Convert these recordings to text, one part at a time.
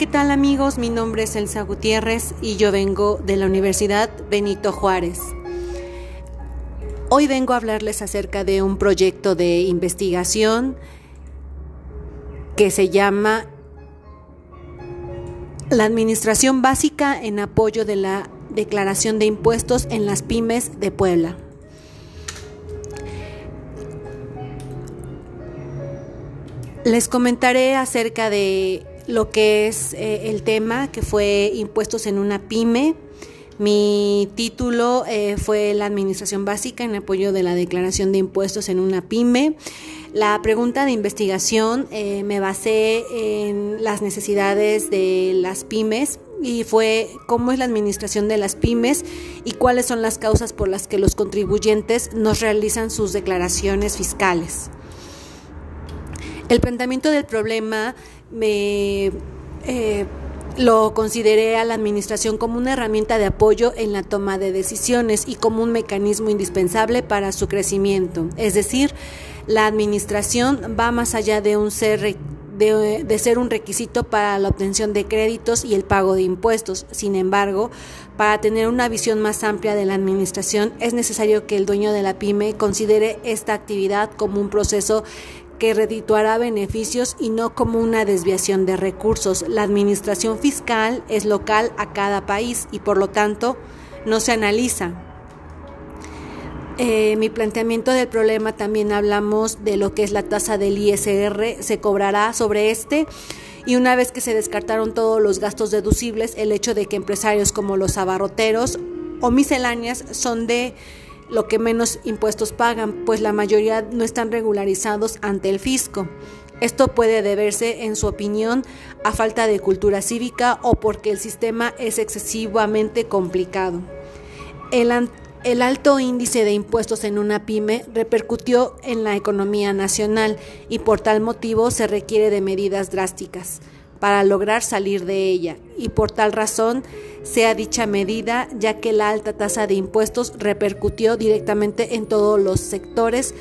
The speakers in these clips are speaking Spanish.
¿qué tal amigos? Mi nombre es Elsa Gutiérrez y yo vengo de la Universidad Benito Juárez. Hoy vengo a hablarles acerca de un proyecto de investigación que se llama La Administración Básica en apoyo de la Declaración de Impuestos en las Pymes de Puebla. Les comentaré acerca de lo que es eh, el tema que fue impuestos en una pyme. Mi título eh, fue la administración básica en apoyo de la declaración de impuestos en una pyme. La pregunta de investigación eh, me basé en las necesidades de las pymes y fue cómo es la administración de las pymes y cuáles son las causas por las que los contribuyentes nos realizan sus declaraciones fiscales. El planteamiento del problema me eh, lo consideré a la administración como una herramienta de apoyo en la toma de decisiones y como un mecanismo indispensable para su crecimiento. Es decir, la administración va más allá de un ser de, de, ser un requisito para la obtención de créditos y el pago de impuestos. Sin embargo, para tener una visión más amplia de la administración es necesario que el dueño de la pyme considere esta actividad como un proceso que redituará beneficios y no como una desviación de recursos. La administración fiscal es local a cada país y por lo tanto no se analiza. Eh, mi planteamiento del problema también hablamos de lo que es la tasa del ISR, se cobrará sobre este y una vez que se descartaron todos los gastos deducibles, el hecho de que empresarios como los abarroteros o misceláneas son de lo que menos impuestos pagan, pues la mayoría no están regularizados ante el fisco. Esto puede deberse, en su opinión, a falta de cultura cívica o porque el sistema es excesivamente complicado. El, alto índice de impuestos en una pyme repercutió en la economía nacional y por tal motivo se requiere de medidas drásticas para lograr salir de ella y por tal razón sea dicha medida ya que la alta tasa de impuestos repercutió directamente en todos los sectores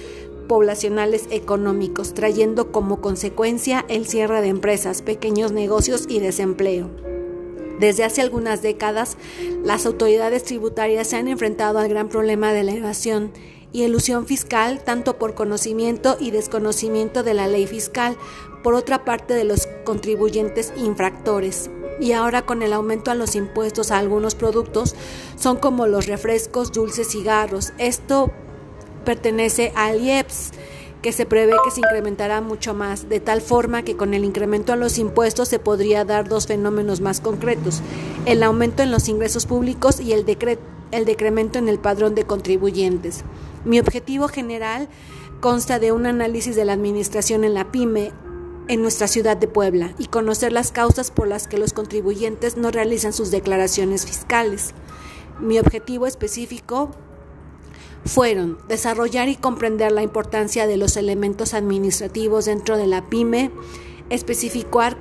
poblacionales económicos, trayendo como consecuencia el cierre de empresas, pequeños negocios y desempleo. Desde hace algunas décadas, las autoridades tributarias se han enfrentado al gran problema de la evasión y elusión fiscal tanto por conocimiento y desconocimiento de la ley fiscal, por otra parte de los contribuyentes infractores. Y ahora con el aumento a los impuestos a algunos productos son como los refrescos, dulces, cigarros. Esto pertenece al IEPS que se prevé que se incrementará mucho más, de tal forma que con el incremento a los impuestos se podría dar dos fenómenos más concretos, el aumento en los ingresos públicos y el, el decremento en el padrón de contribuyentes. Mi objetivo general consta de un análisis de la administración en la pyme en nuestra ciudad de Puebla y conocer las causas por las que los contribuyentes no realizan sus declaraciones fiscales. Mi objetivo específico fueron desarrollar y comprender la importancia de los elementos administrativos dentro de la pyme, especificar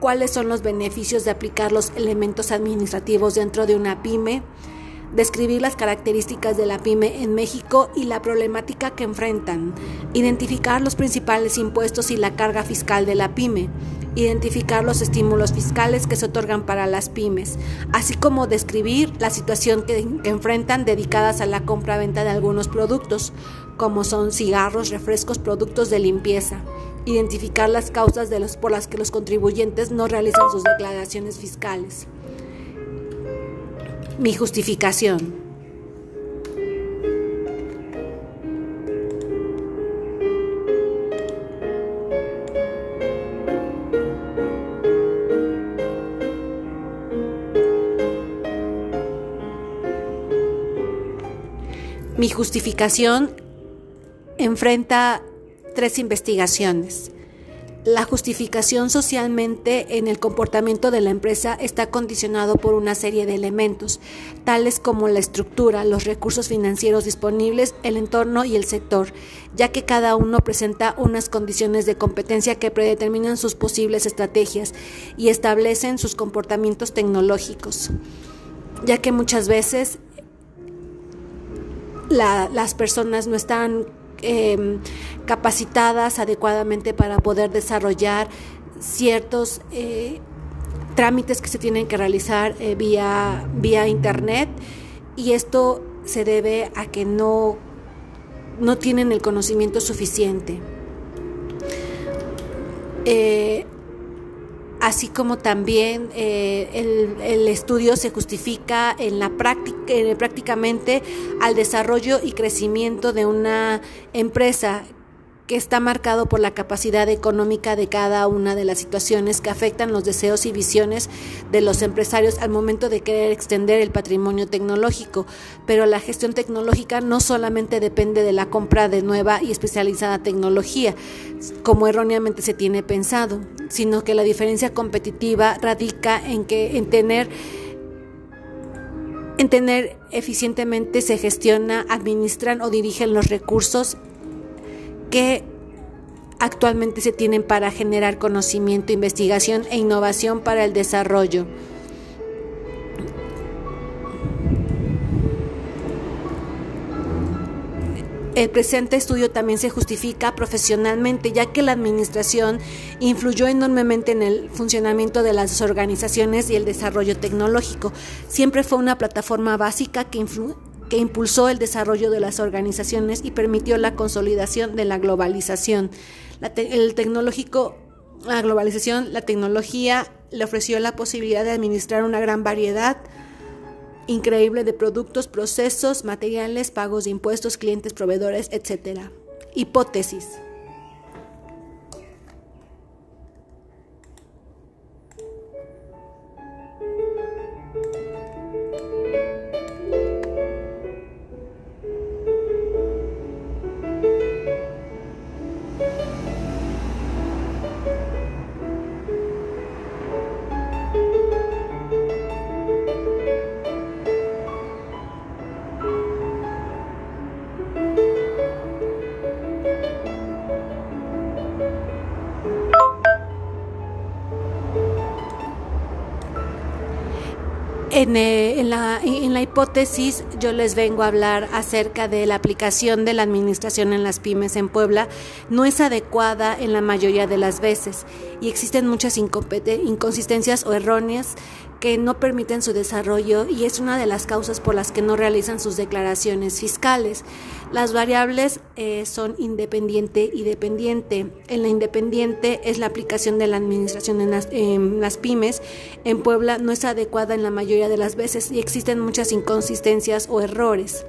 cuáles son los beneficios de aplicar los elementos administrativos dentro de una pyme, describir las características de la pyme en México y la problemática que enfrentan, identificar los principales impuestos y la carga fiscal de la pyme, identificar los estímulos fiscales que se otorgan para las pymes, así como describir la situación que, enfrentan dedicadas a la compra-venta de algunos productos, como son cigarros, refrescos, productos de limpieza, identificar las causas de los, por las que los contribuyentes no realizan sus declaraciones fiscales. Mi justificación. Mi justificación enfrenta tres investigaciones. La justificación socialmente en el comportamiento de la empresa está condicionado por una serie de elementos, tales como la estructura, los recursos financieros disponibles, el entorno y el sector, ya que cada uno presenta unas condiciones de competencia que predeterminan sus posibles estrategias y establecen sus comportamientos tecnológicos, ya que muchas veces las personas no están Em, capacitadas adecuadamente para poder desarrollar ciertos eh, trámites que se tienen que realizar eh, vía, vía internet y esto se debe a que no, no tienen el conocimiento suficiente. Eh, así como también eh, el, estudio se justifica en la práctica, prácticamente al desarrollo y crecimiento de una empresa está marcado por la capacidad económica de cada una de las situaciones que afectan los deseos y visiones de los empresarios al momento de querer extender el patrimonio tecnológico. Pero la gestión tecnológica no solamente depende de la compra de nueva y especializada tecnología, como erróneamente se tiene pensado, sino que la diferencia competitiva radica en que en tener en tener eficientemente se gestiona, administran o dirigen los recursos que actualmente se tienen para generar conocimiento, investigación e innovación para el desarrollo. El presente estudio también se justifica profesionalmente, ya que la administración influyó enormemente en el funcionamiento de las organizaciones y el desarrollo tecnológico. Siempre fue una plataforma básica que, que impulsó el desarrollo de las organizaciones y permitió la consolidación de la globalización. el tecnológico, la globalización, la tecnología le ofreció la posibilidad de administrar una gran variedad increíble de productos, procesos, materiales, pagos de impuestos, clientes, proveedores, etc. Hipótesis. Eh, en, la, en, la, hipótesis yo les vengo a hablar acerca de la aplicación de la administración en las pymes en Puebla. No es adecuada en la mayoría de las veces y existen muchas inconsistencias o erróneas que no permiten su desarrollo y es una de las causas por las que no realizan sus declaraciones fiscales. Las variables eh, son independiente y dependiente. En la independiente es la aplicación de la administración en las, en las pymes. En Puebla no es adecuada en la mayoría de las veces y existen muchas inconsistencias o errores.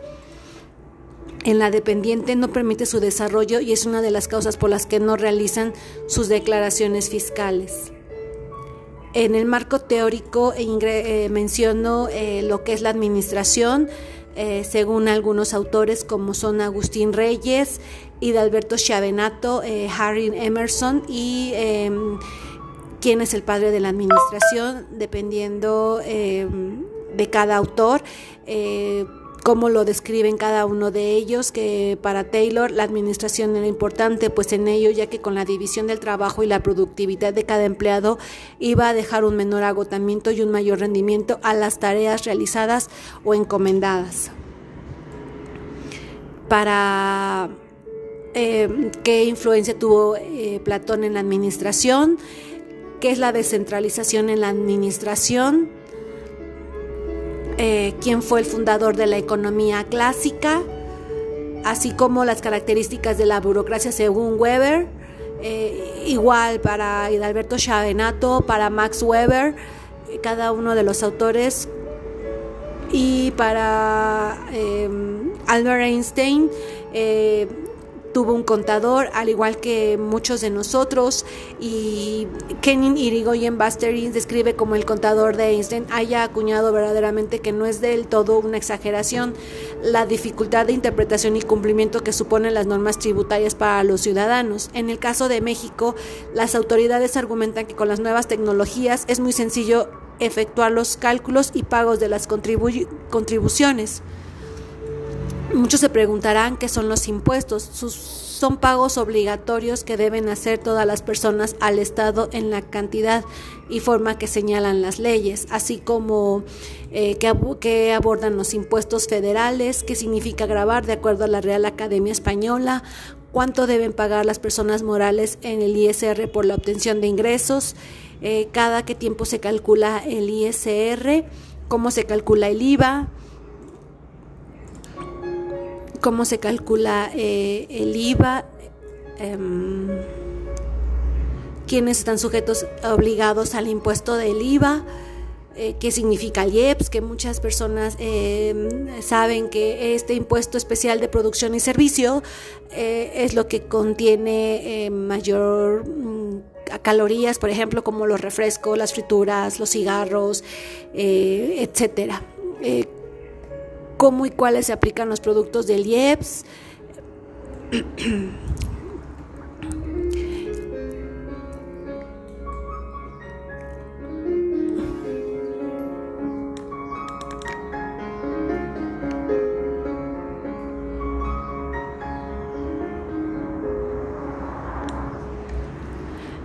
En la dependiente no permite su desarrollo y es una de las causas por las que no realizan sus declaraciones fiscales. En el marco teórico eh, menciono eh, lo que es la administración, eh, según algunos autores como son Agustín Reyes, y Alberto Chavenato, Harry Emerson y em, quién es el padre de la administración, dependiendo em, de cada autor cómo lo describen cada uno de ellos, que para Taylor la administración era importante, pues en ello, ya que con la división del trabajo y la productividad de cada empleado iba a dejar un menor agotamiento y un mayor rendimiento a las tareas realizadas o encomendadas. Para eh, qué influencia tuvo eh, Platón en la administración, qué es la descentralización en la administración, eh, quién fue el fundador de la economía clásica, así como las características de la burocracia según Weber, eh, igual para Hidalberto Chavenato, para Max Weber, eh, cada uno de los autores, y para Albert Einstein, tuvo un contador, al igual que muchos de nosotros, y Kenin Irigoyen Basterin describe como el contador de Einstein haya acuñado verdaderamente que no es del todo una exageración la dificultad de interpretación y cumplimiento que suponen las normas tributarias para los ciudadanos. En el caso de México, las autoridades argumentan que con las nuevas tecnologías es muy sencillo efectuar los cálculos y pagos de las contribuciones. Muchos se preguntarán qué son los impuestos. son pagos obligatorios que deben hacer todas las personas al Estado en la cantidad y forma que señalan las leyes, así como eh, que, abordan los impuestos federales, qué significa grabar de acuerdo a la Real Academia Española, cuánto deben pagar las personas morales en el ISR por la obtención de ingresos, eh, cada qué tiempo se calcula el ISR, cómo se calcula el IVA, cómo se calcula eh, el IVA, em, quiénes están sujetos obligados al impuesto del IVA, eh, qué significa el IEPS, que muchas personas em, saben que este impuesto especial de producción y servicio eh, es lo que contiene mayor mm, calorías, por ejemplo, como los refrescos, las frituras, los cigarros, etcétera cómo y cuáles se aplican los productos del IEPS.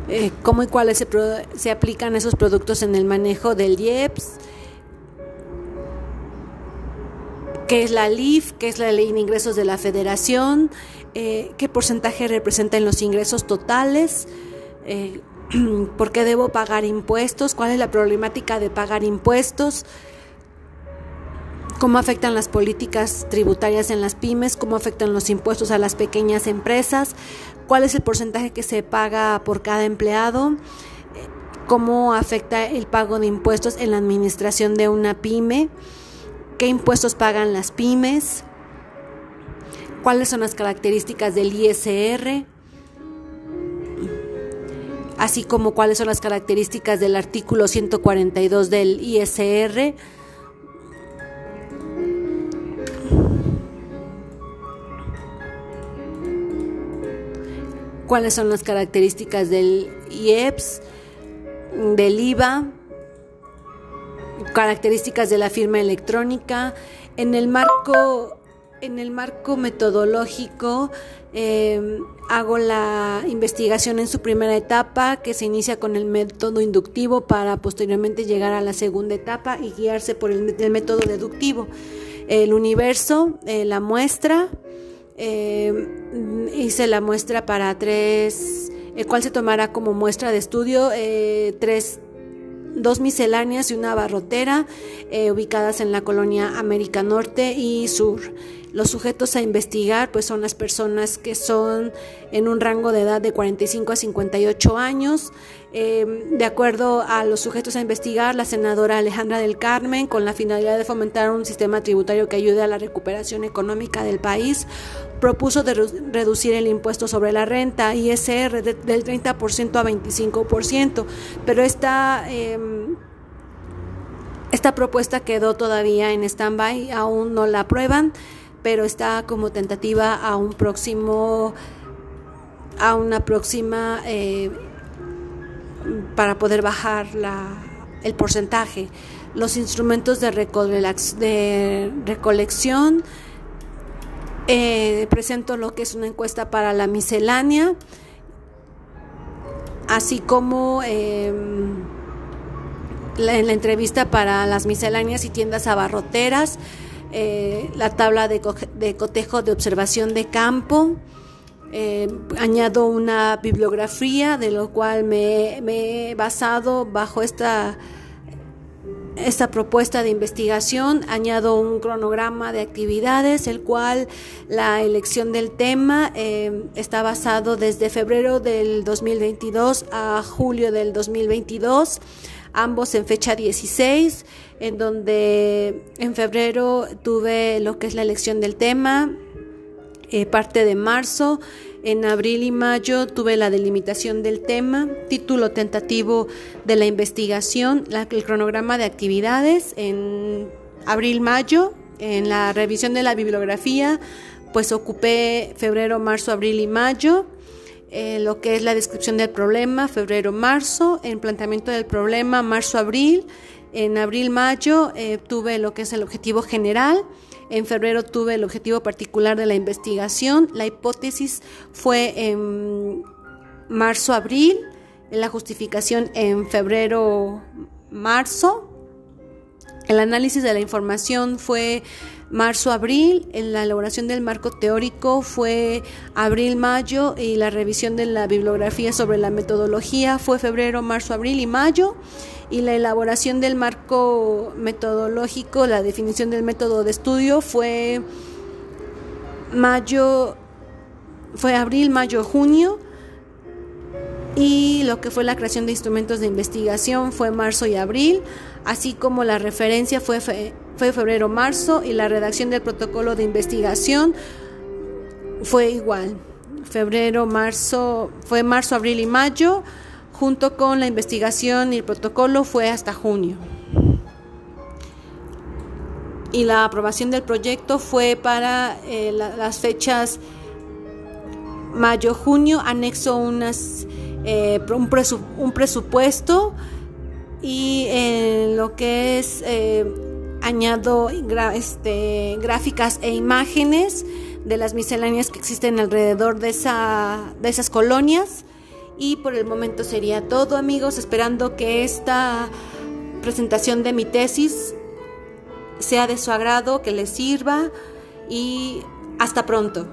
Eh, cómo y cuáles se, se, aplican esos productos en el manejo del IEPS, qué es la LIF, qué es la Ley de Ingresos de la Federación, eh, qué porcentaje representan los ingresos totales, eh, por qué debo pagar impuestos, cuál es la problemática de pagar impuestos, cómo afectan las políticas tributarias en las pymes, cómo afectan los impuestos a las pequeñas empresas, cuál es el porcentaje que se paga por cada empleado, cómo afecta el pago de impuestos en la administración de una pyme qué impuestos pagan las pymes, cuáles son las características del ISR, así como cuáles son las características del artículo 142 del ISR. cuáles son las características del IEPS, del IVA, características de la firma electrónica, en el marco, en el marco metodológico em, hago la investigación en su primera etapa que se inicia con el método inductivo para posteriormente llegar a la segunda etapa y guiarse por el, método deductivo. El universo, eh, la muestra, em, hice la muestra para tres, el cual se tomará como muestra de estudio eh, tres dos misceláneas y una barrotera eh, ubicadas en la colonia América Norte y Sur. Los sujetos a investigar pues son las personas que son en un rango de edad de 45 a 58 años. Em, de acuerdo a los sujetos a investigar, la senadora Alejandra del Carmen, con la finalidad de fomentar un sistema tributario que ayude a la recuperación económica del país, propuso de reducir el impuesto sobre la renta ISR del 30% a 25%, pero esta, em, esta propuesta quedó todavía en stand-by, aún no la aprueban, pero está como tentativa a un próximo, a una próxima, eh, para poder bajar la, el porcentaje. Los instrumentos de, recolección, eh, presento lo que es una encuesta para la miscelánea, así como em, en la entrevista para las misceláneas y tiendas abarroteras, eh, la tabla de, cotejo de observación de campo. Eh, añado una bibliografía de lo cual me he basado bajo esta esta propuesta de investigación añado un cronograma de actividades, el cual la elección del tema eh, está basado desde febrero del 2022 a julio del 2022, ambos en fecha 16, en donde en febrero tuve lo que es la elección del tema, eh, parte de marzo en abril y mayo tuve la delimitación del tema, título tentativo de la investigación, el cronograma de actividades en abril-mayo, en la revisión de la bibliografía, pues ocupé febrero, marzo, abril y mayo. Eh, lo que es la descripción del problema, febrero-marzo, el planteamiento del problema, marzo-abril, en abril-mayo eh, tuve lo que es el objetivo general, en febrero tuve el objetivo particular de la investigación. La hipótesis fue en marzo-abril, la justificación en febrero-marzo. El análisis de la información fue marzo-abril, en la elaboración del marco teórico fue abril-mayo y la revisión de la bibliografía sobre la metodología fue febrero, marzo, abril y mayo y la elaboración del marco metodológico, la definición del método de estudio fue mayo, fue abril, mayo, junio y lo que fue la creación de instrumentos de investigación fue marzo y abril, así como la referencia fue, fue febrero, marzo y la redacción del protocolo de investigación fue igual. Febrero, marzo, fue marzo, abril y mayo, junto con la investigación y el protocolo fue hasta junio. Y la aprobación del proyecto fue para eh, las fechas mayo-junio, anexo unas eh, un, presupuesto y en lo que es eh, añado este, gráficas e imágenes de las misceláneas que existen alrededor de, esa, de esas colonias. Y por el momento sería todo amigos, esperando que esta presentación de mi tesis sea de su agrado, que les sirva y hasta pronto.